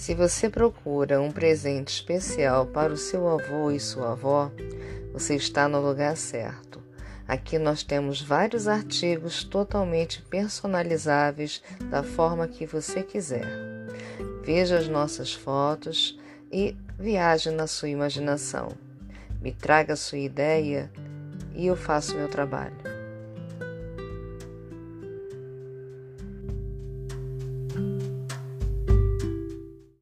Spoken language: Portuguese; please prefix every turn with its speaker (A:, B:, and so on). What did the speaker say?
A: Se você procura um presente especial para o seu avô e sua avó, você está no lugar certo. Aqui nós temos vários artigos totalmente personalizáveis da forma que você quiser. Veja as nossas fotos e viaje na sua imaginação. Me traga a sua ideia e eu faço meu trabalho.